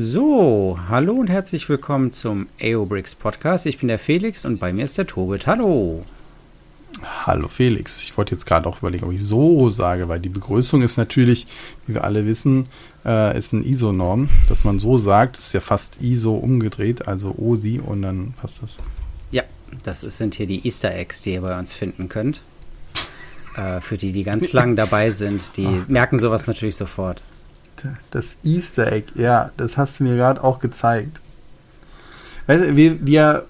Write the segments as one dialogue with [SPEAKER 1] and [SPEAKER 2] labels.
[SPEAKER 1] So, hallo und herzlich willkommen zum AOBRICS Podcast. Ich bin der Felix und bei mir ist der Tobit. Hallo.
[SPEAKER 2] Hallo Felix. Ich wollte jetzt gerade auch überlegen, ob ich so sage, weil die Begrüßung ist natürlich, wie wir alle wissen, äh, ist eine ISO-Norm. Dass man so sagt, ist ja fast ISO umgedreht, also OSI und dann passt das.
[SPEAKER 1] Ja, das sind hier die Easter Eggs, die ihr bei uns finden könnt. Äh, für die, die ganz lang dabei sind, die Ach, merken sowas natürlich sofort.
[SPEAKER 2] Das Easter Egg, ja, das hast du mir gerade auch gezeigt. Weißt du, wir, wir,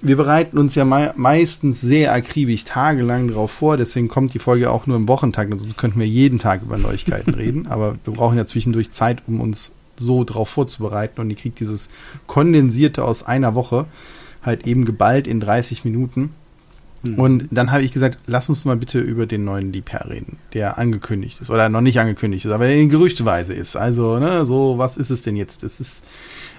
[SPEAKER 2] wir bereiten uns ja mei meistens sehr akribisch tagelang darauf vor, deswegen kommt die Folge auch nur im Wochentag, sonst könnten wir jeden Tag über Neuigkeiten reden, aber wir brauchen ja zwischendurch Zeit, um uns so darauf vorzubereiten und ihr kriegt dieses kondensierte aus einer Woche halt eben geballt in 30 Minuten. Mhm. Und dann habe ich gesagt, lass uns mal bitte über den neuen Liebherr reden, der angekündigt ist oder noch nicht angekündigt ist, aber in Gerüchteweise ist. Also, ne, so, was ist es denn jetzt? Es ist,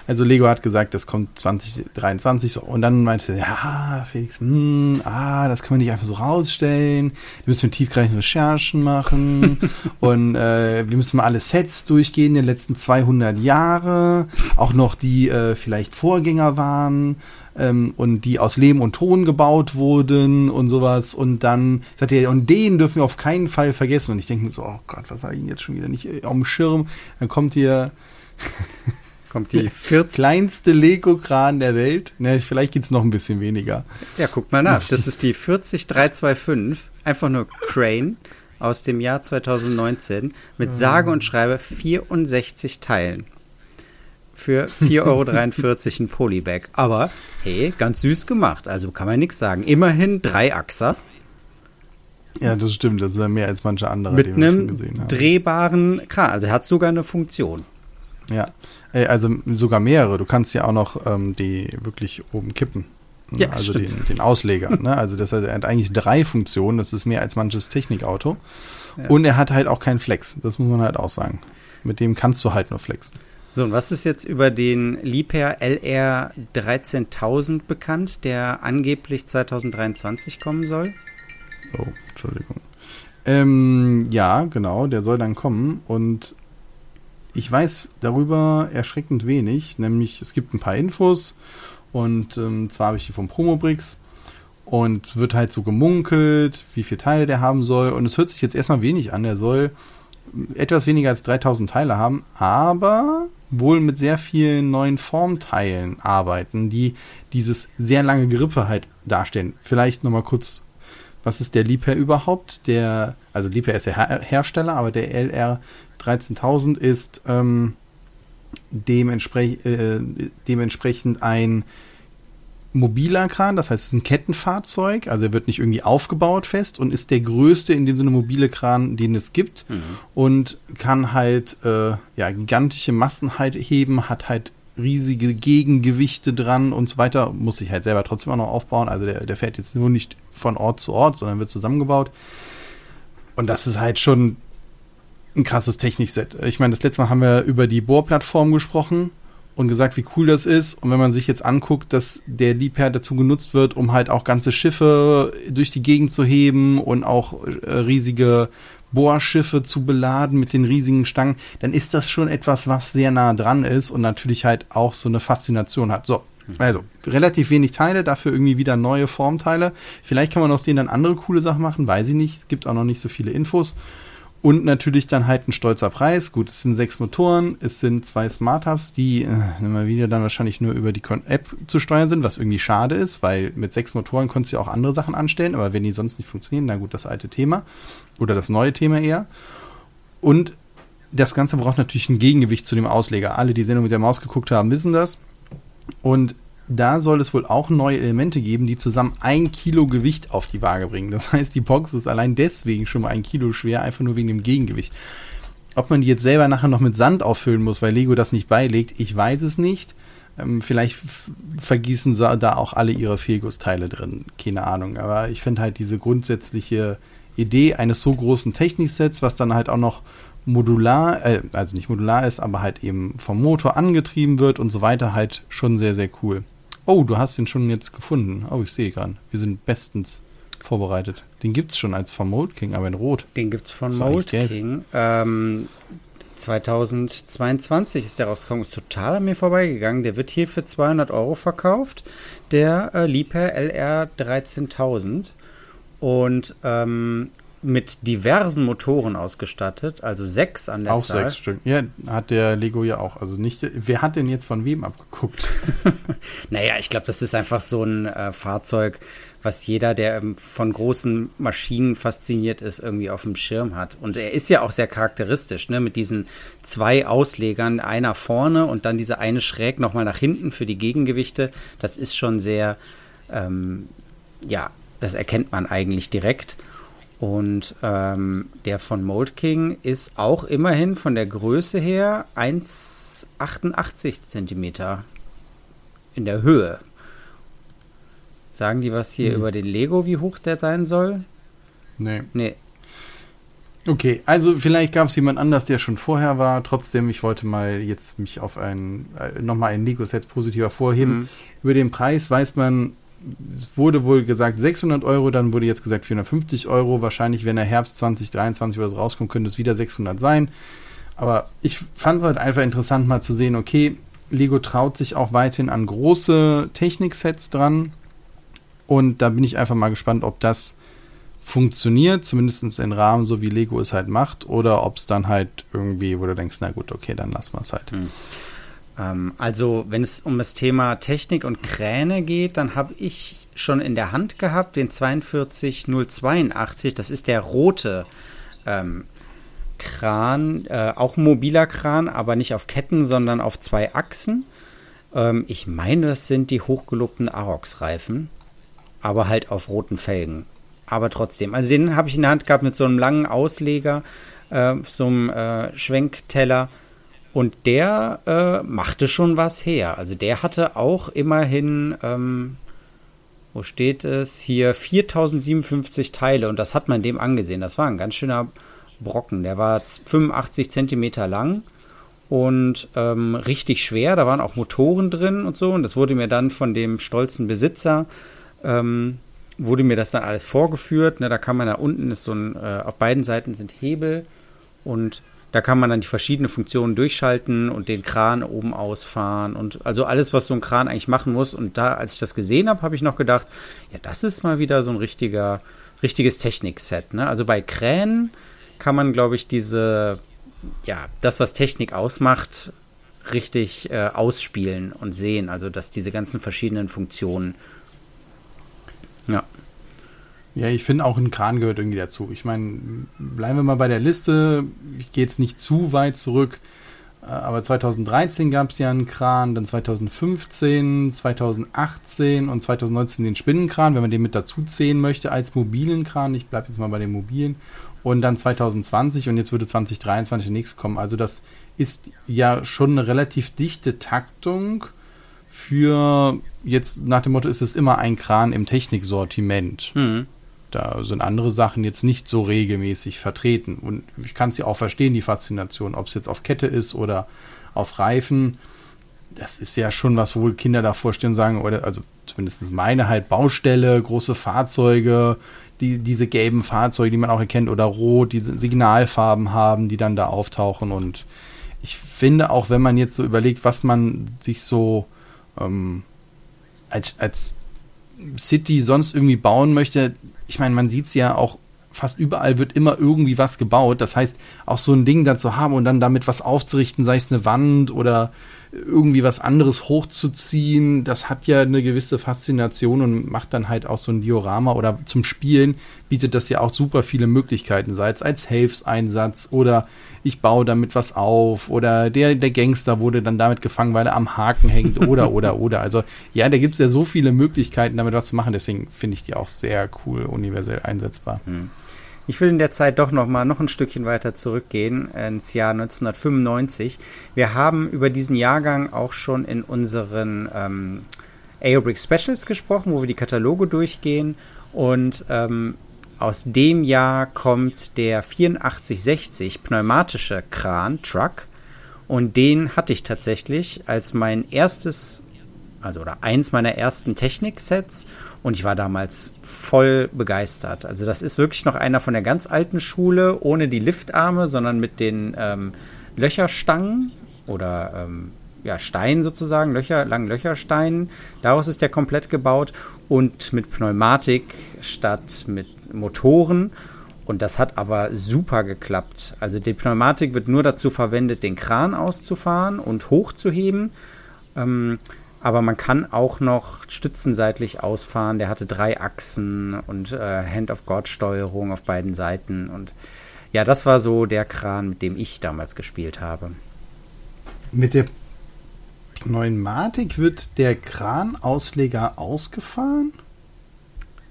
[SPEAKER 2] also Lego hat gesagt, das kommt 2023 so. Und dann meinte er, ja, Felix, hm, ah, das kann man nicht einfach so rausstellen. Wir müssen tiefgreifende Recherchen machen. und äh, wir müssen mal alle Sets durchgehen der letzten 200 Jahre. Auch noch die äh, vielleicht Vorgänger waren ähm, und die aus Lehm und Ton gebaut wurden und sowas. Und dann sagt er, und den dürfen wir auf keinen Fall vergessen. Und ich denke mir so, oh Gott, was habe ich denn jetzt schon wieder nicht äh, auf dem Schirm? Dann kommt hier
[SPEAKER 1] kommt die 40.
[SPEAKER 2] kleinste Lego-Kran der Welt. Ne, vielleicht geht es noch ein bisschen weniger.
[SPEAKER 1] Ja, guck mal nach. Das ist die 40325, einfach nur Crane aus dem Jahr 2019 mit sage und schreibe 64 Teilen für 4,43 Euro ein Polybag. Aber hey, ganz süß gemacht. Also kann man nichts sagen. Immerhin drei Achser.
[SPEAKER 2] Ja, das stimmt. Das ist ja mehr als manche andere,
[SPEAKER 1] Mit einem drehbaren Kran. Also er hat sogar eine Funktion.
[SPEAKER 2] Ja, also sogar mehrere. Du kannst ja auch noch ähm, die wirklich oben kippen.
[SPEAKER 1] Ja,
[SPEAKER 2] also den, den, Ausleger. ne? Also das heißt, er hat eigentlich drei Funktionen. Das ist mehr als manches Technikauto. Ja. Und er hat halt auch keinen Flex. Das muss man halt auch sagen. Mit dem kannst du halt nur flexen.
[SPEAKER 1] So, und was ist jetzt über den Liebherr LR 13000 bekannt, der angeblich 2023 kommen soll?
[SPEAKER 2] Oh, Entschuldigung. Ähm, ja, genau, der soll dann kommen und ich weiß darüber erschreckend wenig, nämlich es gibt ein paar Infos und ähm, zwar habe ich die vom Promobrix und wird halt so gemunkelt, wie viel Teile der haben soll und es hört sich jetzt erstmal wenig an, der soll etwas weniger als 3000 Teile haben, aber wohl mit sehr vielen neuen Formteilen arbeiten, die dieses sehr lange Grippe halt darstellen. Vielleicht nochmal kurz, was ist der Liebherr überhaupt? Der, also Liebherr ist der Her Hersteller, aber der LR 13000 ist ähm, dementsprech äh, dementsprechend ein mobiler Kran, das heißt, es ist ein Kettenfahrzeug, also er wird nicht irgendwie aufgebaut fest und ist der größte in dem Sinne mobile Kran, den es gibt mhm. und kann halt äh, ja gigantische Massen halt heben, hat halt riesige Gegengewichte dran und so weiter, muss sich halt selber trotzdem auch noch aufbauen, also der, der fährt jetzt nur nicht von Ort zu Ort, sondern wird zusammengebaut und das ist halt schon ein krasses Technikset. Ich meine, das letzte Mal haben wir über die Bohrplattform gesprochen und gesagt, wie cool das ist. Und wenn man sich jetzt anguckt, dass der Liebherr dazu genutzt wird, um halt auch ganze Schiffe durch die Gegend zu heben und auch äh, riesige Bohrschiffe zu beladen mit den riesigen Stangen, dann ist das schon etwas, was sehr nah dran ist und natürlich halt auch so eine Faszination hat. So, also relativ wenig Teile, dafür irgendwie wieder neue Formteile. Vielleicht kann man aus denen dann andere coole Sachen machen, weiß ich nicht. Es gibt auch noch nicht so viele Infos. Und natürlich dann halt ein stolzer Preis. Gut, es sind sechs Motoren, es sind zwei Smart Hubs, die äh, immer wieder dann wahrscheinlich nur über die App zu steuern sind, was irgendwie schade ist, weil mit sechs Motoren konntest du ja auch andere Sachen anstellen, aber wenn die sonst nicht funktionieren, na gut, das alte Thema oder das neue Thema eher. Und das Ganze braucht natürlich ein Gegengewicht zu dem Ausleger. Alle, die Sendung mit der Maus geguckt haben, wissen das. Und da soll es wohl auch neue Elemente geben, die zusammen ein Kilo Gewicht auf die Waage bringen. Das heißt, die Box ist allein deswegen schon mal ein Kilo schwer, einfach nur wegen dem Gegengewicht. Ob man die jetzt selber nachher noch mit Sand auffüllen muss, weil Lego das nicht beilegt, ich weiß es nicht. Ähm, vielleicht vergießen da auch alle ihre Fehlgussteile drin. Keine Ahnung. Aber ich finde halt diese grundsätzliche Idee eines so großen Techniksets, was dann halt auch noch modular, äh, also nicht modular ist, aber halt eben vom Motor angetrieben wird und so weiter, halt schon sehr, sehr cool. Oh, du hast ihn schon jetzt gefunden. Oh, ich sehe gerade. Wir sind bestens vorbereitet. Den gibt es schon als von Mold King, aber in Rot.
[SPEAKER 1] Den gibt es von Mold King. Ähm, 2022 ist der rausgekommen, ist total an mir vorbeigegangen. Der wird hier für 200 Euro verkauft. Der äh, Liebherr LR 13000. Und ähm, mit diversen Motoren ausgestattet, also sechs an der
[SPEAKER 2] auch
[SPEAKER 1] Zahl.
[SPEAKER 2] sechs Stück. Ja, hat der Lego ja auch. Also nicht, wer hat denn jetzt von wem abgeguckt?
[SPEAKER 1] naja, ich glaube, das ist einfach so ein äh, Fahrzeug, was jeder, der ähm, von großen Maschinen fasziniert ist, irgendwie auf dem Schirm hat. Und er ist ja auch sehr charakteristisch, ne? mit diesen zwei Auslegern, einer vorne und dann diese eine schräg nochmal nach hinten für die Gegengewichte. Das ist schon sehr, ähm, ja, das erkennt man eigentlich direkt. Und ähm, der von Mold King ist auch immerhin von der Größe her 1,88 Zentimeter in der Höhe. Sagen die was hier hm. über den Lego, wie hoch der sein soll?
[SPEAKER 2] Nee. Nee. Okay, also vielleicht gab es jemand anders, der schon vorher war. Trotzdem, ich wollte mal jetzt mich auf ein, äh, nochmal ein Lego-Set positiv hervorheben. Mhm. Über den Preis weiß man wurde wohl gesagt 600 Euro, dann wurde jetzt gesagt 450 Euro. Wahrscheinlich, wenn der Herbst 2023 oder so rauskommt, könnte es wieder 600 sein. Aber ich fand es halt einfach interessant, mal zu sehen, okay, Lego traut sich auch weiterhin an große Techniksets dran. Und da bin ich einfach mal gespannt, ob das funktioniert, zumindest in Rahmen, so wie Lego es halt macht, oder ob es dann halt irgendwie, wo du denkst, na gut, okay, dann lassen wir es halt. Hm.
[SPEAKER 1] Ähm, also, wenn es um das Thema Technik und Kräne geht, dann habe ich schon in der Hand gehabt den 42082. Das ist der rote ähm, Kran, äh, auch mobiler Kran, aber nicht auf Ketten, sondern auf zwei Achsen. Ähm, ich meine, das sind die hochgelobten Arox-Reifen, aber halt auf roten Felgen. Aber trotzdem, also den habe ich in der Hand gehabt mit so einem langen Ausleger, äh, so einem äh, Schwenkteller und der äh, machte schon was her. Also der hatte auch immerhin, ähm, wo steht es? Hier 4057 Teile und das hat man dem angesehen. Das war ein ganz schöner Brocken. Der war 85 Zentimeter lang und ähm, richtig schwer. Da waren auch Motoren drin und so. Und das wurde mir dann von dem stolzen Besitzer, ähm, wurde mir das dann alles vorgeführt. Ne, da kann man da unten ist so ein, äh, auf beiden Seiten sind Hebel und da kann man dann die verschiedenen Funktionen durchschalten und den Kran oben ausfahren und also alles, was so ein Kran eigentlich machen muss. Und da, als ich das gesehen habe, habe ich noch gedacht, ja, das ist mal wieder so ein richtiger, richtiges Technikset. Ne? Also bei Kränen kann man, glaube ich, diese, ja, das, was Technik ausmacht, richtig äh, ausspielen und sehen. Also, dass diese ganzen verschiedenen Funktionen.
[SPEAKER 2] Ja. Ja, ich finde auch ein Kran gehört irgendwie dazu. Ich meine, bleiben wir mal bei der Liste. Ich gehe jetzt nicht zu weit zurück. Äh, aber 2013 gab es ja einen Kran, dann 2015, 2018 und 2019 den Spinnenkran, wenn man den mit dazu zählen möchte als mobilen Kran. Ich bleibe jetzt mal bei den mobilen. Und dann 2020 und jetzt würde 2023 der nächste kommen. Also das ist ja schon eine relativ dichte Taktung für jetzt nach dem Motto, ist es immer ein Kran im Techniksortiment. Mhm. Da sind andere Sachen jetzt nicht so regelmäßig vertreten. Und ich kann es ja auch verstehen, die Faszination, ob es jetzt auf Kette ist oder auf Reifen. Das ist ja schon was, wo Kinder da vorstellen sagen, oder also zumindest meine halt Baustelle, große Fahrzeuge, die, diese gelben Fahrzeuge, die man auch erkennt, oder rot, die Signalfarben haben, die dann da auftauchen. Und ich finde auch, wenn man jetzt so überlegt, was man sich so ähm, als, als City sonst irgendwie bauen möchte, ich meine, man sieht es ja auch fast überall wird immer irgendwie was gebaut. Das heißt, auch so ein Ding dann zu haben und dann damit was aufzurichten, sei es eine Wand oder irgendwie was anderes hochzuziehen, das hat ja eine gewisse Faszination und macht dann halt auch so ein Diorama oder zum Spielen bietet das ja auch super viele Möglichkeiten, sei es als Hilfseinsatz oder ich baue damit was auf oder der, der Gangster wurde dann damit gefangen, weil er am Haken hängt oder, oder, oder. Also ja, da gibt es ja so viele Möglichkeiten, damit was zu machen, deswegen finde ich die auch sehr cool, universell einsetzbar. Hm.
[SPEAKER 1] Ich will in der Zeit doch noch mal noch ein Stückchen weiter zurückgehen ins Jahr 1995. Wir haben über diesen Jahrgang auch schon in unseren ähm, Aerobrick Specials gesprochen, wo wir die Kataloge durchgehen. Und ähm, aus dem Jahr kommt der 8460 pneumatische Kran Truck. Und den hatte ich tatsächlich als mein erstes, also oder eins meiner ersten Techniksets. Und ich war damals voll begeistert. Also das ist wirklich noch einer von der ganz alten Schule, ohne die Liftarme, sondern mit den ähm, Löcherstangen oder ähm, ja, Stein sozusagen, Löcher, langen Löchersteinen. Daraus ist der komplett gebaut und mit Pneumatik statt mit Motoren. Und das hat aber super geklappt. Also die Pneumatik wird nur dazu verwendet, den Kran auszufahren und hochzuheben. Ähm, aber man kann auch noch stützenseitlich ausfahren. Der hatte drei Achsen und äh, Hand-of-God-Steuerung auf beiden Seiten. Und ja, das war so der Kran, mit dem ich damals gespielt habe.
[SPEAKER 2] Mit der Pneumatik wird der Kranausleger ausgefahren?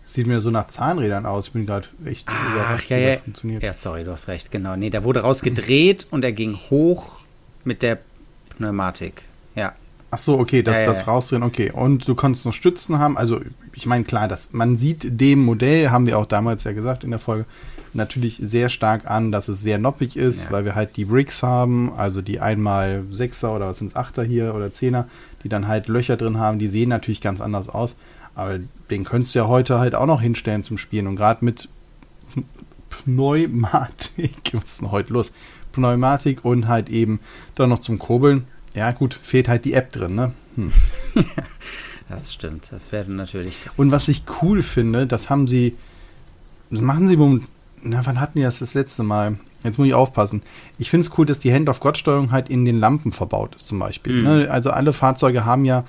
[SPEAKER 2] Sieht mir so nach Zahnrädern aus. Ich bin gerade echt
[SPEAKER 1] Ach,
[SPEAKER 2] überrascht,
[SPEAKER 1] ja,
[SPEAKER 2] wie
[SPEAKER 1] ja.
[SPEAKER 2] das funktioniert.
[SPEAKER 1] Ja, sorry, du hast recht, genau. Nee, der wurde rausgedreht und er ging hoch mit der Pneumatik. Ja.
[SPEAKER 2] Ach so, okay, das,
[SPEAKER 1] Ja,
[SPEAKER 2] das rausdrehen, okay. Und du konntest noch Stützen haben. Also, ich meine, klar, das, man sieht dem Modell, haben wir auch damals ja gesagt in der Folge, natürlich sehr stark an, dass es sehr noppig ist,
[SPEAKER 1] Ja.
[SPEAKER 2] weil wir halt die Bricks haben, also die einmal Sechser oder was sind es, Achter hier oder Zehner, die dann halt Löcher drin haben, die sehen natürlich ganz anders aus. Aber den könntest du ja heute halt auch noch hinstellen zum Spielen. Und gerade mit Pneumatik, was ist denn heute los? Pneumatik und halt eben dann noch zum Kurbeln. Ja, gut, fehlt halt die App drin, ne? Hm.
[SPEAKER 1] Das stimmt. Das wäre natürlich.
[SPEAKER 2] Und was ich cool finde, das haben sie, das machen sie, na, wann hatten die das das letzte Mal? Jetzt muss ich aufpassen. Ich finde es cool, dass die Hand-of-God-Steuerung halt in den Lampen verbaut ist, zum Beispiel.
[SPEAKER 1] Mhm.
[SPEAKER 2] Ne? Also alle Fahrzeuge haben ja,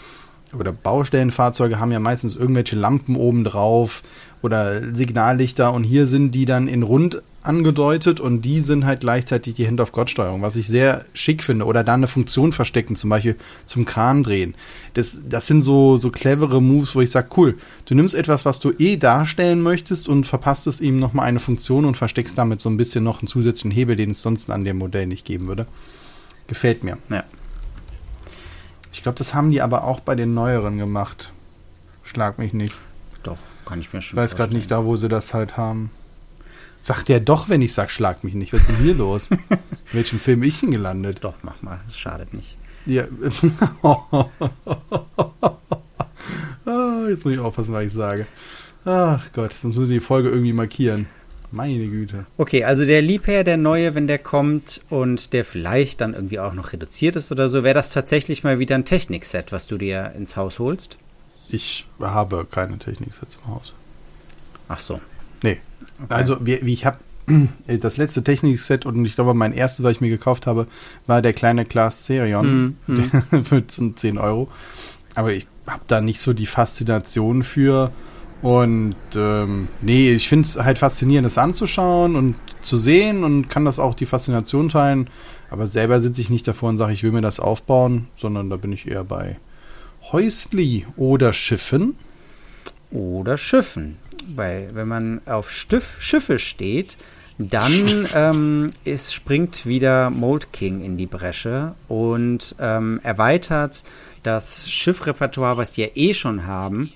[SPEAKER 2] oder Baustellenfahrzeuge haben ja meistens irgendwelche Lampen oben drauf oder Signallichter und hier sind die dann in rund angedeutet und die sind halt gleichzeitig die Hand-of-God-Steuerung, was ich sehr schick finde. Oder da eine Funktion verstecken, zum Beispiel zum Kran drehen. Das, das sind so, so clevere Moves, wo ich sage, cool, du nimmst etwas, was du eh darstellen möchtest und verpasst es ihm nochmal eine Funktion und versteckst damit so ein bisschen noch einen zusätzlichen Hebel, den es sonst an dem Modell nicht geben würde. Gefällt mir.
[SPEAKER 1] Ja.
[SPEAKER 2] Ich glaube, das haben die aber auch bei den neueren gemacht. Schlag mich nicht.
[SPEAKER 1] Doch, kann ich mir
[SPEAKER 2] Ich
[SPEAKER 1] schon
[SPEAKER 2] weiß gerade nicht da, wo sie das halt haben. Sagt der doch, wenn ich sag, schlag mich nicht. Was ist denn hier los? In welchem Film ich denn gelandet?
[SPEAKER 1] Doch, mach mal. Das schadet nicht.
[SPEAKER 2] Ja. ah, jetzt muss ich aufpassen, was ich sage. Ach Gott, sonst müssen wir die Folge irgendwie markieren. Meine Güte.
[SPEAKER 1] Okay, also der Liebherr, der neue, wenn der kommt und der vielleicht dann irgendwie auch noch reduziert ist oder so, wäre das tatsächlich mal wieder ein Technikset, was du dir ins Haus holst?
[SPEAKER 2] Ich habe keine Techniksets im Haus.
[SPEAKER 1] Ach so.
[SPEAKER 2] Nee. Also, wie, wie ich habe das letzte Technikset und ich glaube, mein erstes, was ich mir gekauft habe, war der kleine Class Serion
[SPEAKER 1] Mhm,
[SPEAKER 2] der- für 10 Euro. Aber ich habe da nicht so die Faszination für. Und ähm, nee, ich finde es halt faszinierend, das anzuschauen und zu sehen und kann das auch die Faszination teilen. Aber selber sitze ich nicht davor und sage, ich will mir das aufbauen, sondern da bin ich eher bei Häusli oder Schiffen.
[SPEAKER 1] Oder Schiffen. Weil wenn man auf Stiff, Schiffe steht, dann ähm, ist, springt wieder Mold King in die Bresche und ähm, erweitert das Schiffrepertoire, was die ja eh schon haben.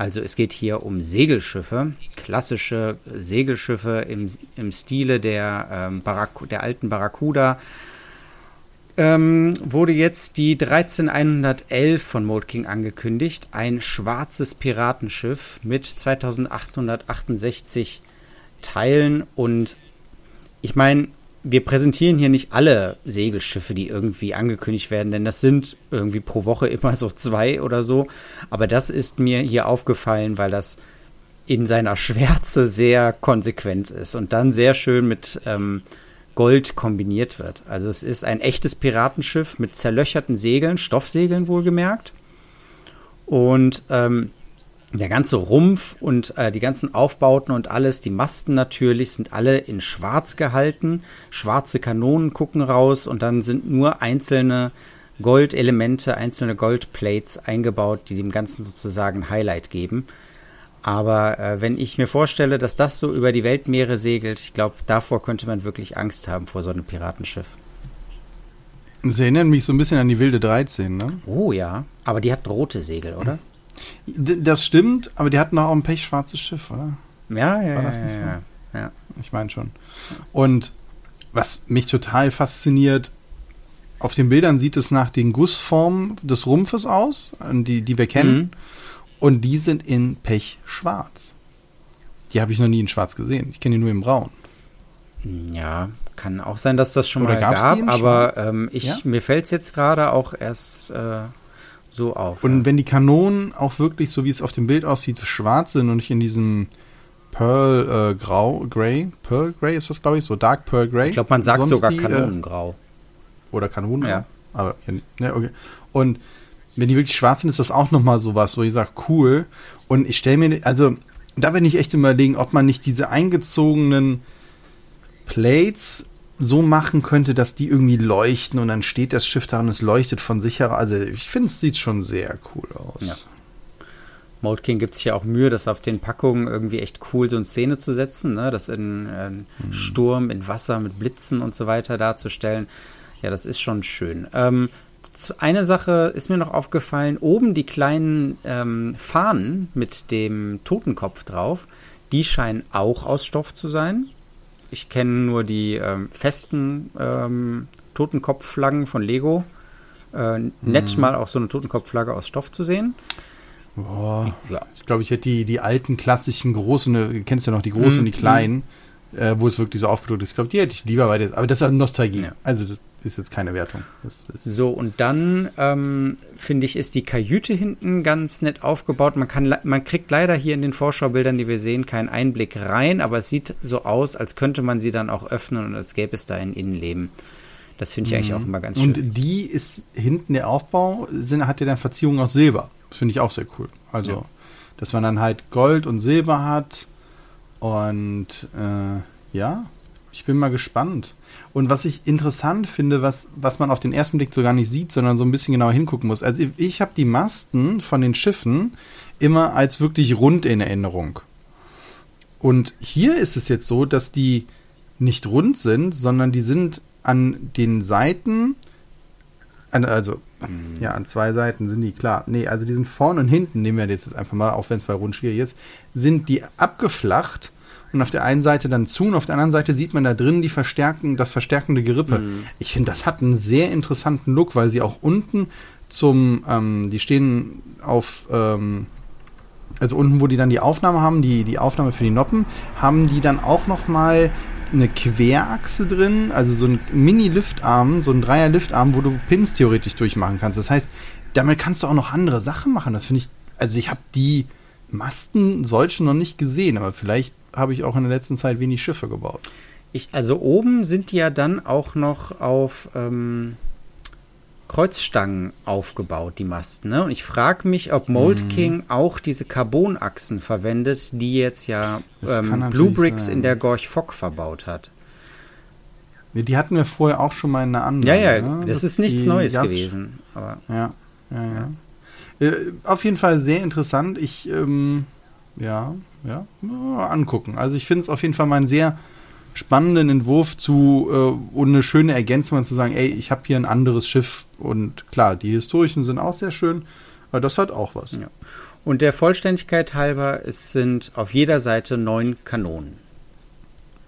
[SPEAKER 1] Also es geht hier um Segelschiffe, klassische Segelschiffe im, im Stile der, ähm, Barracu der alten Barracuda. Ähm, wurde jetzt die 13111 von Mold King angekündigt. Ein schwarzes Piratenschiff mit 2868 Teilen. Und ich meine, wir präsentieren hier nicht alle Segelschiffe, die irgendwie angekündigt werden, denn das sind irgendwie pro Woche immer so zwei oder so. Aber das ist mir hier aufgefallen, weil das in seiner Schwärze sehr konsequent ist und dann sehr schön mit ähm, Gold kombiniert wird. Also es ist ein echtes Piratenschiff mit zerlöcherten Segeln, Stoffsegeln wohlgemerkt. Und ähm, der ganze Rumpf und äh, die ganzen Aufbauten und alles, die Masten natürlich, sind alle in schwarz gehalten. Schwarze Kanonen gucken raus und dann sind nur einzelne Goldelemente, einzelne Goldplates eingebaut, die dem Ganzen sozusagen Highlight geben. Aber äh, wenn ich mir vorstelle, dass das so über die Weltmeere segelt, ich glaube, davor könnte man wirklich Angst haben vor so einem Piratenschiff.
[SPEAKER 2] Das erinnert mich so ein bisschen an die Wilde 13, ne?
[SPEAKER 1] Oh ja, aber die hat rote Segel, oder?
[SPEAKER 2] Das stimmt, aber die hatten auch ein pechschwarzes Schiff, oder?
[SPEAKER 1] Ja, ja,
[SPEAKER 2] War das
[SPEAKER 1] ja,
[SPEAKER 2] nicht so?
[SPEAKER 1] ja, ja.
[SPEAKER 2] Ich meine schon. Und was mich total fasziniert, auf den Bildern sieht es nach den Gussformen des Rumpfes aus, die, die wir kennen.
[SPEAKER 1] Mhm.
[SPEAKER 2] Und die sind in Pechschwarz. Die habe ich noch nie in Schwarz gesehen. Ich kenne die nur in Braun.
[SPEAKER 1] Ja, kann auch sein, dass das schon
[SPEAKER 2] Oder
[SPEAKER 1] mal gab, aber ähm, ich,
[SPEAKER 2] Ja?
[SPEAKER 1] mir fällt es jetzt gerade auch erst äh, so auf.
[SPEAKER 2] Und wenn die Kanonen auch wirklich, so wie es auf dem Bild aussieht, schwarz sind und nicht in diesem Pearl äh, Grau, Grey, Pearl Grey ist das, glaube ich, so Dark Pearl Grey.
[SPEAKER 1] ich glaube, man sagt
[SPEAKER 2] Sonst
[SPEAKER 1] sogar
[SPEAKER 2] die, äh,
[SPEAKER 1] Kanonengrau.
[SPEAKER 2] Oder Kanonen.
[SPEAKER 1] Ja.
[SPEAKER 2] Aber, ja, ne, okay. Und wenn die wirklich schwarz sind, ist das auch nochmal sowas, wo ich sage, cool. Und ich stelle mir, also, da bin ich echt überlegen, ob man nicht diese eingezogenen Plates so machen könnte, dass die irgendwie leuchten und dann steht das Schiff da und es leuchtet von sich heraus. Also, ich finde, es sieht schon sehr cool aus.
[SPEAKER 1] Ja. Mold King gibt sich ja auch Mühe, das auf den Packungen irgendwie echt cool so in Szene zu setzen, ne? das in äh, Sturm, in Wasser mit Blitzen und so weiter darzustellen. Ja, das ist schon schön. Ähm, eine Sache ist mir noch aufgefallen, oben die kleinen ähm, Fahnen mit dem Totenkopf drauf, die scheinen auch aus Stoff zu sein. Ich kenne nur die ähm, festen ähm, Totenkopfflaggen von Lego. Äh, nett mal auch so eine Totenkopfflagge aus Stoff zu sehen.
[SPEAKER 2] Boah.
[SPEAKER 1] Ja,
[SPEAKER 2] Ich glaube, ich hätte die, die alten klassischen großen, ne, du kennst ja noch die großen
[SPEAKER 1] Mhm.
[SPEAKER 2] und die kleinen, äh, wo es wirklich so aufgedruckt ist. Ich glaube, die hätte ich lieber weiter. Aber das ist Nostalgie.
[SPEAKER 1] Ja.
[SPEAKER 2] Also, das ist jetzt keine Wertung.
[SPEAKER 1] So, und dann ähm, finde ich, ist die Kajüte hinten ganz nett aufgebaut. Man, kann, man kriegt leider hier in den Vorschaubildern, die wir sehen, keinen Einblick rein, aber es sieht so aus, als könnte man sie dann auch öffnen und als gäbe es da ein Innenleben. Das finde ich eigentlich auch immer ganz schön.
[SPEAKER 2] Und die ist hinten der Aufbau, sind, hat ja dann Verzierung aus Silber. Das finde ich auch sehr cool. Also,
[SPEAKER 1] Ja.
[SPEAKER 2] dass man dann halt Gold und Silber hat. Und äh, ja, ich bin mal gespannt. Und was ich interessant finde, was, was man auf den ersten Blick so gar nicht sieht, sondern so ein bisschen genauer hingucken muss. Also ich, habe die Masten von den Schiffen immer als wirklich rund in Erinnerung. Und hier ist es jetzt so, dass die nicht rund sind, sondern die sind an den Seiten, also ja, an zwei Seiten sind die klar. Nee, also die sind vorne und hinten, nehmen wir jetzt einfach mal, auch wenn es bei rund schwierig ist, sind die abgeflacht und auf der einen Seite dann zu und auf der anderen Seite sieht man da drin die verstärken, das verstärkende Gerippe. Ich finde, das hat einen sehr interessanten Look, weil sie auch unten zum, ähm, die stehen auf, ähm, also unten, wo die dann die Aufnahme haben, die, die Aufnahme für die Noppen, haben die dann auch noch mal eine Querachse drin, also so ein Mini-Liftarm, so ein Dreier-Liftarm, wo du Pins theoretisch durchmachen kannst. Das heißt, damit kannst du auch noch andere Sachen machen. Das finde ich, also ich habe die Masten solche noch nicht gesehen, aber vielleicht habe ich auch in der letzten Zeit wenig Schiffe gebaut.
[SPEAKER 1] Ich, also oben sind die ja dann auch noch auf ähm, Kreuzstangen aufgebaut, die Masten. Ne? Und ich frage mich, ob Mold King auch diese Carbonachsen verwendet, die jetzt ja
[SPEAKER 2] Das
[SPEAKER 1] ähm, Blue Bricks
[SPEAKER 2] sein.
[SPEAKER 1] in der Gorch Fock verbaut hat.
[SPEAKER 2] Nee, Die hatten wir vorher auch schon mal in einer
[SPEAKER 1] Ja,
[SPEAKER 2] anderen.
[SPEAKER 1] ja,
[SPEAKER 2] ne?
[SPEAKER 1] das ist nichts Neues
[SPEAKER 2] Gas-
[SPEAKER 1] gewesen. Aber
[SPEAKER 2] Ja, ja, ja. Äh, auf jeden Fall sehr interessant. Ich, ähm, ja, ja, angucken. Also ich finde es auf jeden Fall mal einen sehr spannenden Entwurf zu äh, und eine schöne Ergänzung zu sagen, ey, ich habe hier ein anderes Schiff und klar, die historischen sind auch sehr schön, aber das hat auch was.
[SPEAKER 1] Ja. Und der Vollständigkeit halber, es sind auf jeder Seite neun Kanonen.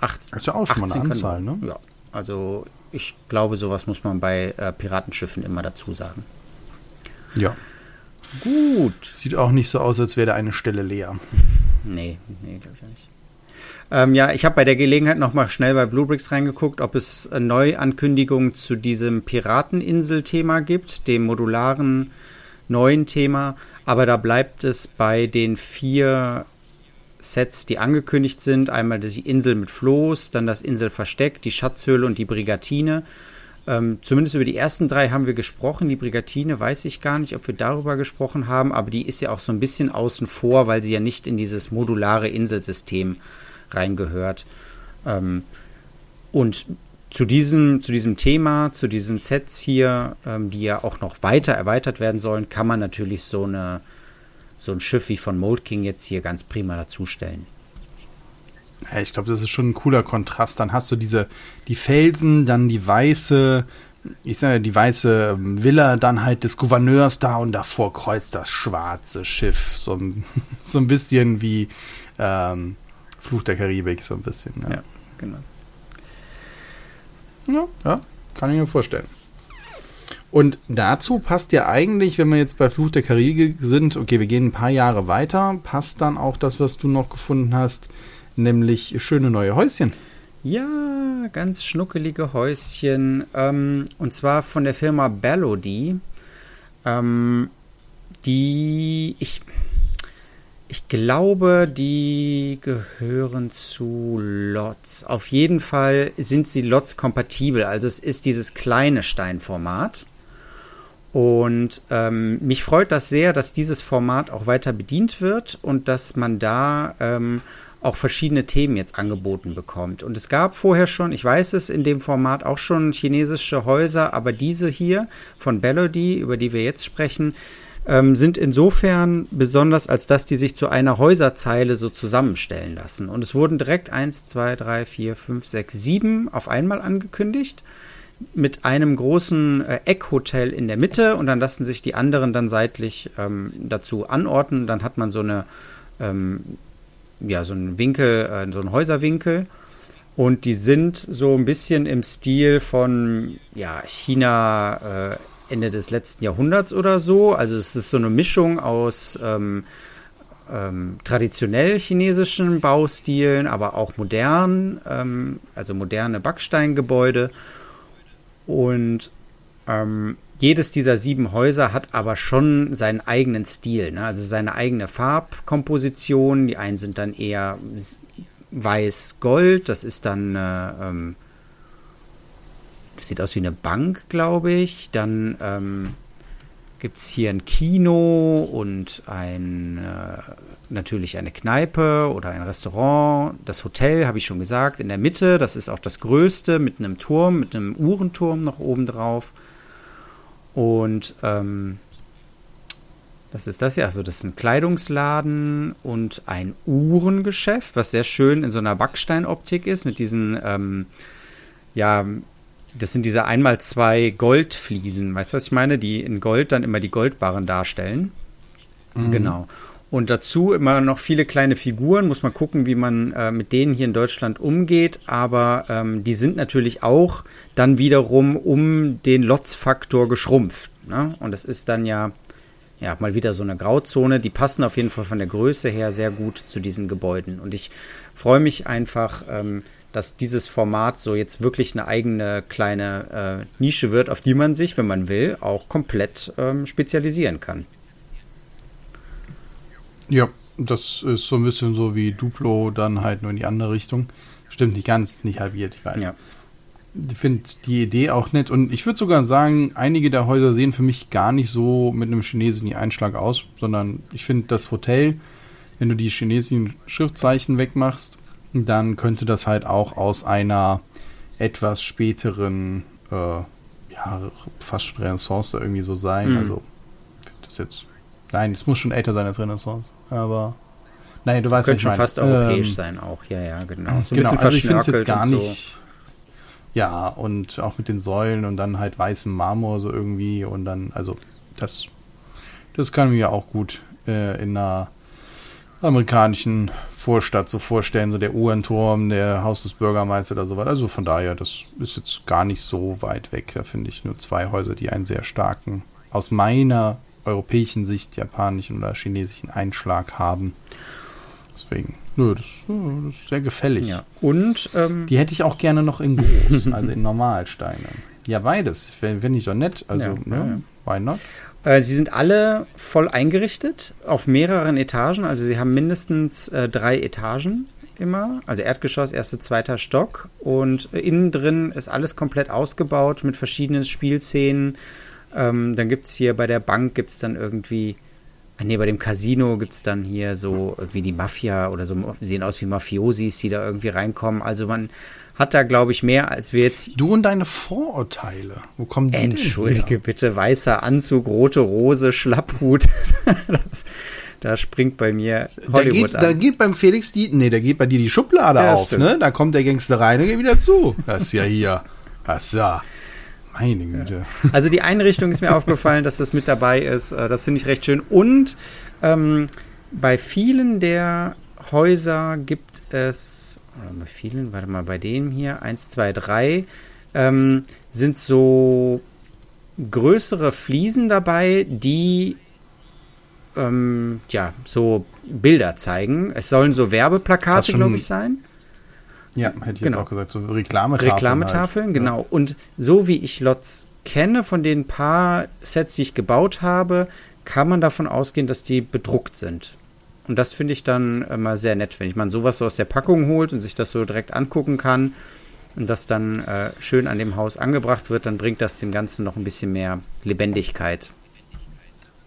[SPEAKER 1] 18,
[SPEAKER 2] Das ist ja auch schon mal eine Anzahl,
[SPEAKER 1] Kanonen.
[SPEAKER 2] ne?
[SPEAKER 1] Ja, also ich glaube, sowas muss man bei äh, Piratenschiffen immer dazu sagen.
[SPEAKER 2] Ja.
[SPEAKER 1] Gut.
[SPEAKER 2] Sieht auch nicht so aus, als wäre da eine Stelle leer.
[SPEAKER 1] Nee, nee, glaube ich auch nicht. Ähm, ja, ich habe bei der Gelegenheit noch mal schnell bei Bluebricks reingeguckt, ob es Neuankündigungen zu diesem Pirateninsel-Thema gibt, dem modularen neuen Thema. Aber da bleibt es bei den vier Sets, die angekündigt sind. Einmal die Insel mit Floß, dann das Inselversteck, die Schatzhöhle und die Brigatine. Ähm, zumindest über die ersten drei haben wir gesprochen. Die Brigatine weiß ich gar nicht, ob wir darüber gesprochen haben, aber die ist ja auch so ein bisschen außen vor, weil sie ja nicht in dieses modulare Inselsystem reingehört. Ähm, und zu diesem, zu diesem Thema, zu diesen Sets hier, ähm, die ja auch noch weiter erweitert werden sollen, kann man natürlich so, eine, so ein Schiff wie von Mold King jetzt hier ganz prima dazustellen.
[SPEAKER 2] Ja, ich glaube, das ist schon ein cooler Kontrast. Dann hast du diese, die Felsen, dann die weiße, ich sage die weiße ähm, Villa, dann halt des Gouverneurs da und davor kreuzt das schwarze Schiff. So ein, so ein bisschen wie ähm, Fluch der Karibik, so ein bisschen. Ja,
[SPEAKER 1] Ja, genau.
[SPEAKER 2] ja, ja kann ich mir vorstellen. Und dazu passt ja eigentlich, wenn wir jetzt bei Fluch der Karibik sind, okay, wir gehen ein paar Jahre weiter, passt dann auch das, was du noch gefunden hast, nämlich schöne neue Häuschen.
[SPEAKER 1] Ja, ganz schnuckelige Häuschen. Ähm, und zwar von der Firma Bellody. Ähm, die ich. Ich glaube, die gehören zu Lots. Auf jeden Fall sind sie Lots kompatibel. Also es ist dieses kleine Steinformat. Und ähm, mich freut das sehr, dass dieses Format auch weiter bedient wird und dass man da ähm, auch verschiedene Themen jetzt angeboten bekommt. Und es gab vorher schon, ich weiß es, in dem Format auch schon chinesische Häuser, aber diese hier von Bellody, über die wir jetzt sprechen, ähm, sind insofern besonders, als dass die sich zu einer Häuserzeile so zusammenstellen lassen. Und es wurden direkt 1, 2, 3, 4, 5, 6, 7 auf einmal angekündigt mit einem großen äh, Eckhotel in der Mitte und dann lassen sich die anderen dann seitlich ähm, dazu anordnen. Dann hat man so eine ähm, ja so einen Winkel, äh, so einen Häuserwinkel und die sind so ein bisschen im Stil von ja China äh, Ende des letzten Jahrhunderts oder so. Also es ist so eine Mischung aus ähm, ähm, traditionell chinesischen Baustilen, aber auch modern, ähm, also moderne Backsteingebäude und ähm, jedes dieser sieben Häuser hat aber schon seinen eigenen Stil, ne? also seine eigene Farbkomposition. Die einen sind dann eher weiß-gold, das ist dann, äh, ähm, das sieht aus wie eine Bank, glaube ich. Dann ähm, gibt es hier ein Kino und ein, äh, natürlich eine Kneipe oder ein Restaurant. Das Hotel, habe ich schon gesagt, in der Mitte. Das ist auch das größte mit einem Turm, mit einem Uhrenturm noch oben drauf. Und ähm, das ist das ja. Also, das ist ein Kleidungsladen und ein Uhrengeschäft, was sehr schön in so einer Backsteinoptik ist, mit diesen, ähm, ja, das sind diese einmal zwei Goldfliesen, weißt du, was ich meine? Die in Gold dann immer die Goldbarren darstellen. Mhm. Genau. Und dazu immer noch viele kleine Figuren. Muss man gucken, wie man äh, mit denen hier in Deutschland umgeht. Aber ähm, die sind natürlich auch dann wiederum um den Lotzfaktor geschrumpft. Ne? Und das ist dann ja, ja mal wieder so eine Grauzone. Die passen auf jeden Fall von der Größe her sehr gut zu diesen Gebäuden. Und ich freue mich einfach, ähm, dass dieses Format so jetzt wirklich eine eigene kleine äh, Nische wird, auf die man sich, wenn man will, auch komplett ähm, spezialisieren kann.
[SPEAKER 2] Ja, das ist so ein bisschen so wie Duplo, dann halt nur in die andere Richtung. Stimmt nicht ganz, nicht halbiert, ich weiß. Ja. Ich finde die Idee auch nett und ich würde sogar sagen, einige der Häuser sehen für mich gar nicht so mit einem chinesischen Einschlag aus, sondern ich finde das Hotel, wenn du die chinesischen Schriftzeichen wegmachst, dann könnte das halt auch aus einer etwas späteren, äh, ja, fast Renaissance irgendwie so sein. Mhm. Also, das jetzt, nein, es muss schon älter sein als Renaissance, aber, nein, du weißt
[SPEAKER 1] Könnte schon fast europäisch ähm, sein auch, ja, ja, genau.
[SPEAKER 2] So ein genau, bisschen also ich finde es jetzt gar so. nicht, ja, und auch mit den Säulen und dann halt weißem Marmor so irgendwie und dann, also, das, das kann mir auch gut äh, in einer amerikanischen Vorstadt so vorstellen, so der Uhrenturm, der Haus des Bürgermeisters oder so weiter. Also von daher, das ist jetzt gar nicht so weit weg. Da finde ich nur zwei Häuser, die einen sehr starken, aus meiner europäischen Sicht, japanischen oder chinesischen Einschlag haben. Deswegen, nö, das, das ist sehr gefällig. Ja.
[SPEAKER 1] Und
[SPEAKER 2] ähm, die hätte ich auch gerne noch in groß, also in Normalsteinen. Ja, beides. Finde ich doch nett. Also, ja, ne? ja, why not?
[SPEAKER 1] Äh, sie sind alle voll eingerichtet auf mehreren Etagen. Also sie haben mindestens äh, drei Etagen immer. Also Erdgeschoss, erster, zweiter Stock. Und innen drin ist alles komplett ausgebaut mit verschiedenen Spielszenen. Ähm, dann gibt es hier bei der Bank gibt es dann irgendwie. Ah, nee, bei dem Casino gibt es dann hier so irgendwie die Mafia oder so, sehen aus wie Mafiosis, die da irgendwie reinkommen. Also man hat da, glaube ich, mehr, als wir jetzt.
[SPEAKER 2] Du und deine Vorurteile. Wo kommen die
[SPEAKER 1] Entschuldige bitte, weißer Anzug, rote Rose, Schlapphut. das, da springt bei mir
[SPEAKER 2] Hollywood da geht, an. Da geht beim Felix die, nee, da geht bei dir die Schublade ja, auf, stimmt. ne? Da kommt der Gangster rein und geht wieder zu. Das ist ja hier. Das ist ja. Meine Güte.
[SPEAKER 1] Also die Einrichtung ist mir aufgefallen, dass das mit dabei ist. Äh, das finde ich recht schön. Und ähm, bei vielen der Häuser gibt es oder bei vielen, warte mal, bei dem hier, 1, 2, 3, ähm, sind so größere Fliesen dabei, die ähm, ja, so Bilder zeigen. Es sollen so Werbeplakate, glaube ich, sein.
[SPEAKER 2] Ja, hätte ich
[SPEAKER 1] Genau.
[SPEAKER 2] jetzt auch gesagt, so Reklametafeln.
[SPEAKER 1] Reklametafeln,
[SPEAKER 2] halt.
[SPEAKER 1] genau. Und so wie ich Lots kenne, von den paar Sets, die ich gebaut habe, kann man davon ausgehen, dass die bedruckt sind. Und das finde ich dann immer sehr nett, wenn ich man sowas so aus der Packung holt und sich das so direkt angucken kann und das dann äh, schön an dem Haus angebracht wird, dann bringt das dem Ganzen noch ein bisschen mehr Lebendigkeit.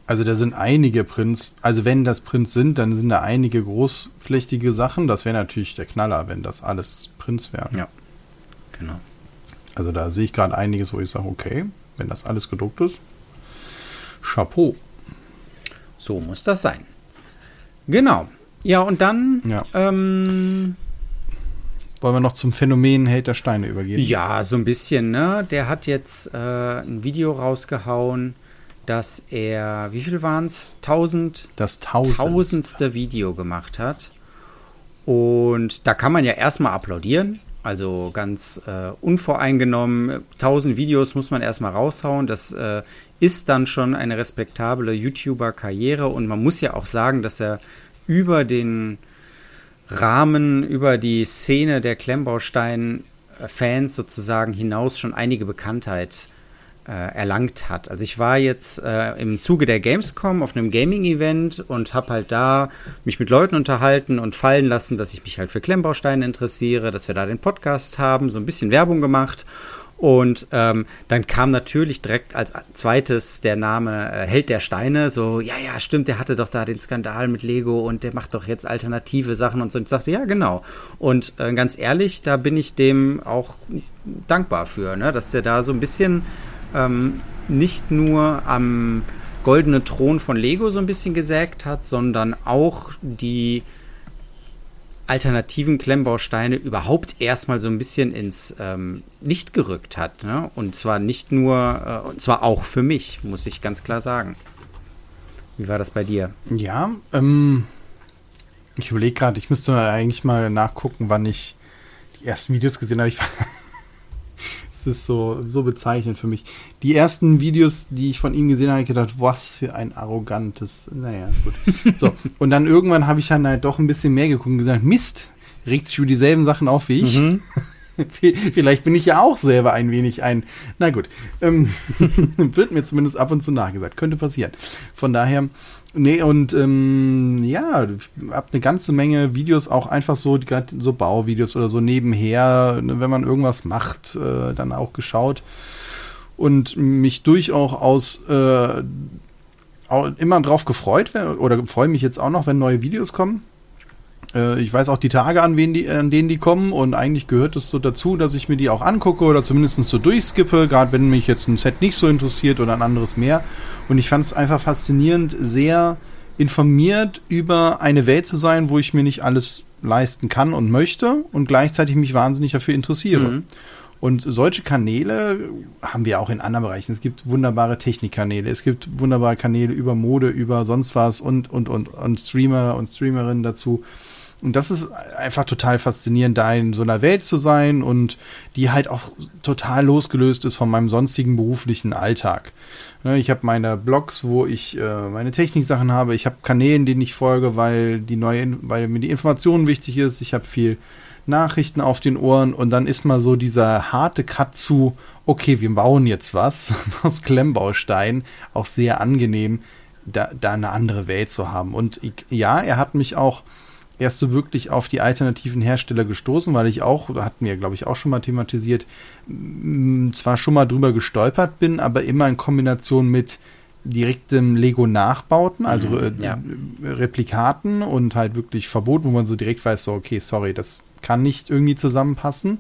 [SPEAKER 2] Also da sind einige Prints, also wenn das Prints sind, dann sind da einige großflächige Sachen. Das wäre natürlich der Knaller, wenn das alles Prints wären.
[SPEAKER 1] Ja. Genau.
[SPEAKER 2] Also da sehe ich gerade einiges, wo ich sage, okay, wenn das alles gedruckt ist, Chapeau.
[SPEAKER 1] So muss das sein. Genau. Ja, und dann
[SPEAKER 2] Ja.
[SPEAKER 1] ähm,
[SPEAKER 2] Wollen wir noch zum Phänomen Held der Steine übergehen?
[SPEAKER 1] Ja, so ein bisschen, ne? Der hat jetzt äh, ein Video rausgehauen, dass er, wie viel waren es? Tausend,
[SPEAKER 2] Das Tausend.
[SPEAKER 1] tausendste Video gemacht hat. Und da kann man ja erstmal applaudieren. Also ganz äh, unvoreingenommen. Tausend Videos muss man erstmal raushauen. Das äh, ist dann schon eine respektable YouTuber-Karriere. Und man muss ja auch sagen, dass er über den Rahmen, über die Szene der Klemmbaustein-Fans sozusagen hinaus schon einige Bekanntheit erlangt hat. Also ich war jetzt äh, im Zuge der Gamescom auf einem Gaming-Event und habe halt da mich mit Leuten unterhalten und fallen lassen, dass ich mich halt für Klemmbausteine interessiere, dass wir da den Podcast haben, so ein bisschen Werbung gemacht. Und ähm, dann kam natürlich direkt als zweites der Name äh, Held der Steine. So, ja, ja, stimmt, der hatte doch da den Skandal mit Lego und der macht doch jetzt alternative Sachen und so. Und ich sagte, ja, genau. Und äh, ganz ehrlich, da bin ich dem auch dankbar für, ne? dass er da so ein bisschen ähm, nicht nur am goldenen Thron von Lego so ein bisschen gesägt hat, sondern auch die alternativen Klemmbausteine überhaupt erstmal so ein bisschen ins ähm, Licht gerückt hat. Ne? Und zwar nicht nur, äh, und zwar auch für mich, muss ich ganz klar sagen. Wie war das bei dir?
[SPEAKER 2] Ja, ähm, ich überlege gerade, ich müsste eigentlich mal nachgucken, wann ich die ersten Videos gesehen habe. Ich, ist so, so bezeichnend für mich. Die ersten Videos, die ich von ihm gesehen habe, habe ich gedacht, was für ein arrogantes, naja, gut. So, und dann irgendwann habe ich dann halt doch ein bisschen mehr geguckt und gesagt, Mist, regt sich über dieselben Sachen auf wie ich. Vielleicht bin ich ja auch selber ein wenig ein. Na gut, ähm, wird mir zumindest ab und zu nachgesagt. Könnte passieren. Von daher, nee, und ähm, ja, ich habe eine ganze Menge Videos, auch einfach so, gerade so Bauvideos oder so nebenher, ne, wenn man irgendwas macht, äh, dann auch geschaut und mich durchaus äh, auch immer drauf gefreut oder freue mich jetzt auch noch, wenn neue Videos kommen. Äh, Ich weiß auch die Tage, an, wen die, an denen die kommen und eigentlich gehört es so dazu, dass ich mir die auch angucke oder zumindest so durchskippe, gerade wenn mich jetzt ein Set nicht so interessiert oder ein anderes mehr. Und ich fand es einfach faszinierend, sehr informiert über eine Welt zu sein, wo ich mir nicht alles leisten kann und möchte und gleichzeitig mich wahnsinnig dafür interessiere.
[SPEAKER 1] Mhm.
[SPEAKER 2] Und solche Kanäle haben wir auch in anderen Bereichen. Es gibt wunderbare Technikkanäle, es gibt wunderbare Kanäle über Mode, über sonst was und, und, und, und Streamer und Streamerinnen dazu. Und das ist einfach total faszinierend, da in so einer Welt zu sein und die halt auch total losgelöst ist von meinem sonstigen beruflichen Alltag. Ne, Ich habe meine Blogs, wo ich äh, meine Techniksachen habe. Ich habe Kanälen, denen ich folge, weil die neue, weil mir die Information wichtig ist. Ich habe viel Nachrichten auf den Ohren und dann ist mal so dieser harte Cut zu, okay, wir bauen jetzt was aus Klemmbaustein, auch sehr angenehm, da, da eine andere Welt zu haben. Und ich, ja, er hat mich auch erst so wirklich auf die alternativen Hersteller gestoßen, weil ich auch, hatten wir, glaube ich, auch schon mal thematisiert, zwar schon mal drüber gestolpert bin, aber immer in Kombination mit direktem Lego-Nachbauten, also
[SPEAKER 1] Mhm,
[SPEAKER 2] äh,
[SPEAKER 1] ja.
[SPEAKER 2] Replikaten und halt wirklich Verbot, wo man so direkt weiß, so, okay, sorry, das kann nicht irgendwie zusammenpassen.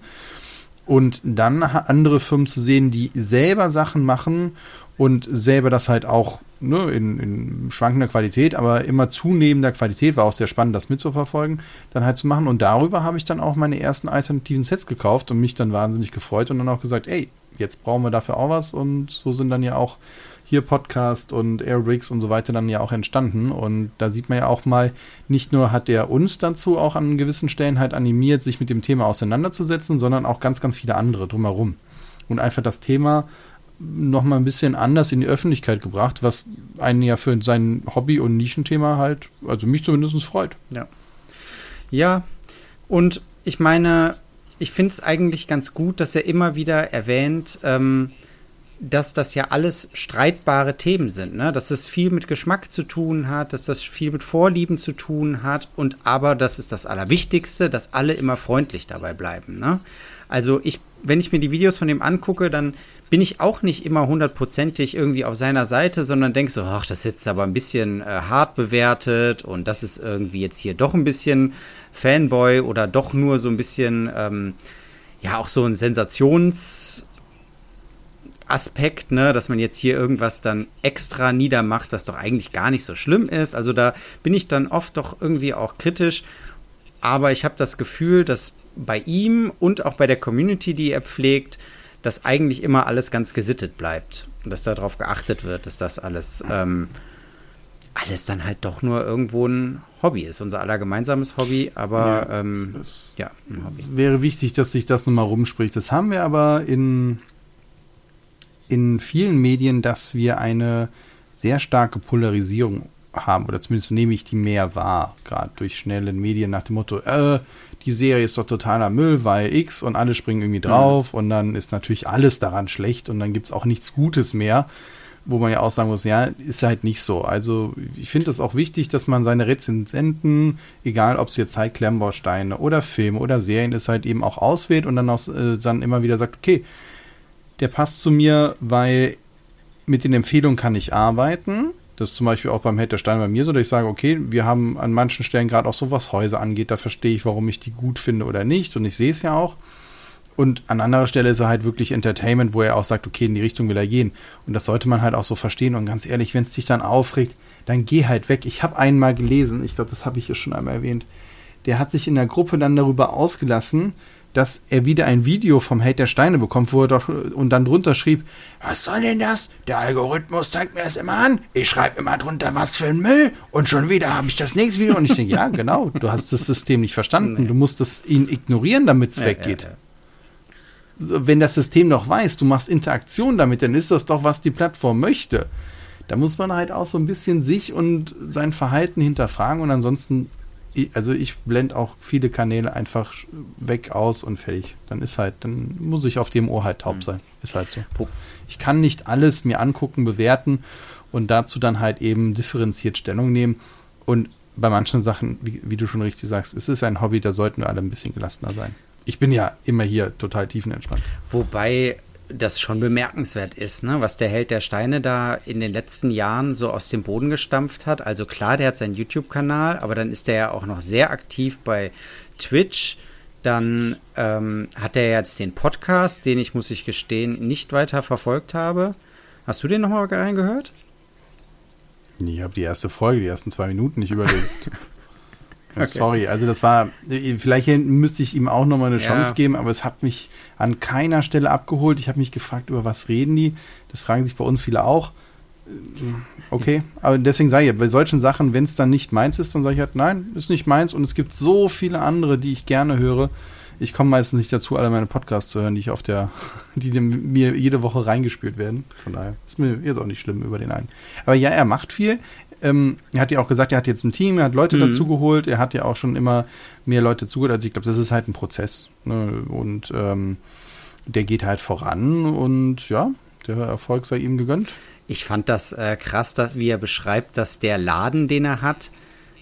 [SPEAKER 2] Und dann andere Firmen zu sehen, die selber Sachen machen und selber das halt auch ne, in, in schwankender Qualität, aber immer zunehmender Qualität, war auch sehr spannend, das mitzuverfolgen, dann halt zu machen. Und darüber habe ich dann auch meine ersten alternativen Sets gekauft und mich dann wahnsinnig gefreut und dann auch gesagt, ey, jetzt brauchen wir dafür auch was. Und so sind dann ja auch hier Podcast und Airbricks und so weiter dann ja auch entstanden. Und da sieht man ja auch mal, nicht nur hat er uns dazu auch an gewissen Stellen halt animiert, sich mit dem Thema auseinanderzusetzen, sondern auch ganz, ganz viele andere drumherum. Und einfach das Thema noch mal ein bisschen anders in die Öffentlichkeit gebracht, was einen ja für sein Hobby- und Nischenthema halt, also mich zumindest freut.
[SPEAKER 1] Ja. Ja, und ich meine, ich finde es eigentlich ganz gut, dass er immer wieder erwähnt, ähm, dass das ja alles streitbare Themen sind, ne? dass es viel mit Geschmack zu tun hat, dass das viel mit Vorlieben zu tun hat und aber das ist das Allerwichtigste, dass alle immer freundlich dabei bleiben. Ne? Also ich, wenn ich mir die Videos von dem angucke, dann bin ich auch nicht immer hundertprozentig irgendwie auf seiner Seite, sondern denke so, ach, das ist jetzt aber ein bisschen äh, hart bewertet und das ist irgendwie jetzt hier doch ein bisschen Fanboy oder doch nur so ein bisschen, ähm, ja, auch so ein Sensations- Aspekt, ne, dass man jetzt hier irgendwas dann extra niedermacht, das doch eigentlich gar nicht so schlimm ist. Also da bin ich dann oft doch irgendwie auch kritisch. Aber ich habe das Gefühl, dass bei ihm und auch bei der Community, die er pflegt, dass eigentlich immer alles ganz gesittet bleibt. Und dass darauf geachtet wird, dass das alles, ähm, alles dann halt doch nur irgendwo ein Hobby ist. Unser aller gemeinsames Hobby, aber ja, ähm,
[SPEAKER 2] ja Es wäre wichtig, dass sich das nochmal rumspricht. Das haben wir aber in in vielen Medien, dass wir eine sehr starke Polarisierung haben, oder zumindest nehme ich die mehr wahr, gerade durch schnelle Medien nach dem Motto, äh, die Serie ist doch totaler Müll, weil X und alle springen irgendwie drauf mhm. und dann ist natürlich alles daran schlecht und dann gibt es auch nichts Gutes mehr, wo man ja auch sagen muss, ja, ist halt nicht so. Also ich finde es auch wichtig, dass man seine Rezensenten, egal ob es jetzt halt Klemmbausteine oder Filme oder Serien ist, halt eben auch auswählt und dann auch äh, dann immer wieder sagt, okay, der passt zu mir, weil mit den Empfehlungen kann ich arbeiten. Das ist zum Beispiel auch beim Hate Stein bei mir so, dass ich sage, okay, wir haben an manchen Stellen gerade auch so, was Häuser angeht, da verstehe ich, warum ich die gut finde oder nicht. Und ich sehe es ja auch. Und an anderer Stelle ist er halt wirklich Entertainment, wo er auch sagt, okay, in die Richtung will er gehen. Und das sollte man halt auch so verstehen. Und ganz ehrlich, wenn es dich dann aufregt, dann geh halt weg. Ich habe einmal gelesen, ich glaube, das habe ich hier schon einmal erwähnt. Der hat sich in der Gruppe dann darüber ausgelassen, dass er wieder ein Video vom Held der Steine bekommt, wo er doch und dann drunter schrieb, was soll denn das? Der Algorithmus zeigt mir das immer an. Ich schreibe immer drunter, was für ein Müll und schon wieder habe ich das nächste Video und ich denke, ja, genau, du hast das System nicht verstanden. Nee. Du musst es ihn ignorieren, damit es ja, weggeht. Ja, ja. Wenn das System noch weiß, du machst Interaktion damit, dann ist das doch, was die Plattform möchte. Da muss man halt auch so ein bisschen sich und sein Verhalten hinterfragen und ansonsten also ich blende auch viele Kanäle einfach weg aus und fertig. Dann ist halt, dann muss ich auf dem Ohr halt taub mhm. sein. Ist halt so. Ich kann nicht alles mir angucken, bewerten und dazu dann halt eben differenziert Stellung nehmen. Und bei manchen Sachen, wie, wie du schon richtig sagst, es ist ein Hobby, da sollten wir alle ein bisschen gelassener sein. Ich bin ja immer hier total tiefenentspannt.
[SPEAKER 1] Wobei das schon bemerkenswert ist, ne? was der Held der Steine da in den letzten Jahren so aus dem Boden gestampft hat. Also klar, der hat seinen YouTube-Kanal, aber dann ist er ja auch noch sehr aktiv bei Twitch. Dann ähm, hat er jetzt den Podcast, den ich, muss ich gestehen, nicht weiter verfolgt habe. Hast du den nochmal reingehört?
[SPEAKER 2] Ich habe die erste Folge, die ersten zwei Minuten nicht überlegt. Okay. Sorry, also das war, vielleicht müsste ich ihm auch nochmal eine Chance ja. geben, aber es hat mich an keiner Stelle abgeholt. Ich habe mich gefragt, über was reden die? Das fragen sich bei uns viele auch. Okay, aber deswegen sage ich, bei solchen Sachen, wenn es dann nicht meins ist, dann sage ich halt, nein, ist nicht meins und es gibt so viele andere, die ich gerne höre. Ich komme meistens nicht dazu, alle meine Podcasts zu hören, die ich auf der, die mir jede Woche reingespielt werden. Von daher ist mir jetzt auch nicht schlimm über den einen. Aber ja, er macht viel. Ähm, er hat ja auch gesagt, er hat jetzt ein Team, er hat Leute mhm. dazu geholt, er hat ja auch schon immer mehr Leute zugehört. Also ich glaube, das ist halt ein Prozess. Ne? Und ähm, der geht halt voran und ja, der Erfolg sei ihm gegönnt.
[SPEAKER 1] Ich fand das äh, krass, dass, wie er beschreibt, dass der Laden, den er hat,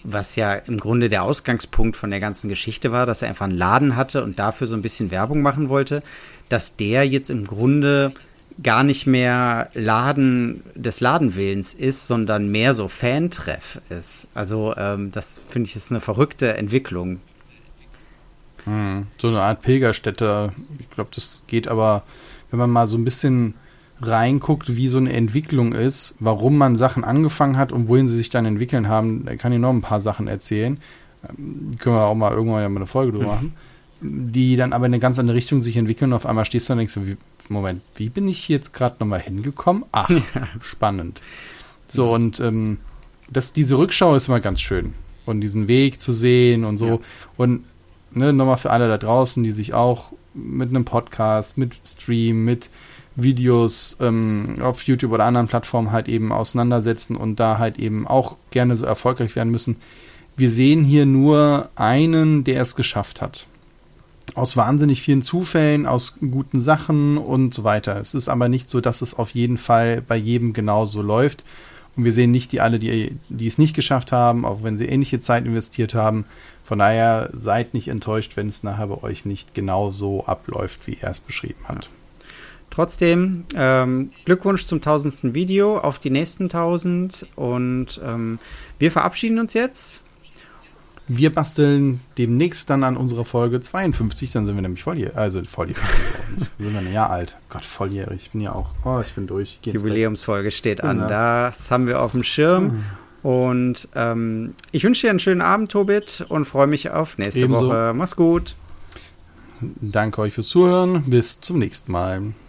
[SPEAKER 1] was ja im Grunde der Ausgangspunkt von der ganzen Geschichte war, dass er einfach einen Laden hatte und dafür so ein bisschen Werbung machen wollte, dass der jetzt im Grunde gar nicht mehr Laden des Ladenwillens ist, sondern mehr so Fantreff ist. Also ähm, das finde ich ist eine verrückte Entwicklung.
[SPEAKER 2] Hm, so eine Art Pilgerstätte. Ich glaube, das geht aber, wenn man mal so ein bisschen reinguckt, wie so eine Entwicklung ist, warum man Sachen angefangen hat und wohin sie sich dann entwickeln haben, da kann ich noch ein paar Sachen erzählen. Ähm, können wir auch mal irgendwann ja mal eine Folge drüber machen die dann aber in eine ganz andere Richtung sich entwickeln und auf einmal stehst du und denkst, wie, Moment, wie bin ich jetzt gerade nochmal hingekommen? Ach, ja. spannend. So, ja. und ähm, das, diese Rückschau ist immer ganz schön. Und diesen Weg zu sehen und so. Ja. Und ne, nochmal für alle da draußen, die sich auch mit einem Podcast, mit Stream, mit Videos ähm, auf YouTube oder anderen Plattformen halt eben auseinandersetzen und da halt eben auch gerne so erfolgreich werden müssen. Wir sehen hier nur einen, der es geschafft hat. Aus wahnsinnig vielen Zufällen, aus guten Sachen und so weiter. Es ist aber nicht so, dass es auf jeden Fall bei jedem genauso läuft. Und wir sehen nicht die alle, die, die es nicht geschafft haben, auch wenn sie ähnliche Zeit investiert haben. Von daher seid nicht enttäuscht, wenn es nachher bei euch nicht genau so abläuft, wie er es beschrieben hat.
[SPEAKER 1] Trotzdem, ähm, Glückwunsch zum tausendsten Video auf die nächsten tausend und ähm, wir verabschieden uns jetzt.
[SPEAKER 2] Wir basteln demnächst dann an unserer Folge 52, dann sind wir nämlich volljährig. Also volljährig. wir sind ein Jahr alt. Gott, volljährig. Ich bin ja auch. Oh, ich bin durch.
[SPEAKER 1] Die Jubiläumsfolge steht an. Das haben wir auf dem Schirm. Und ähm, ich wünsche dir einen schönen Abend, Tobit, und freue mich auf nächste Ebenso. Woche. Mach's gut.
[SPEAKER 2] Danke euch fürs Zuhören. Bis zum nächsten Mal.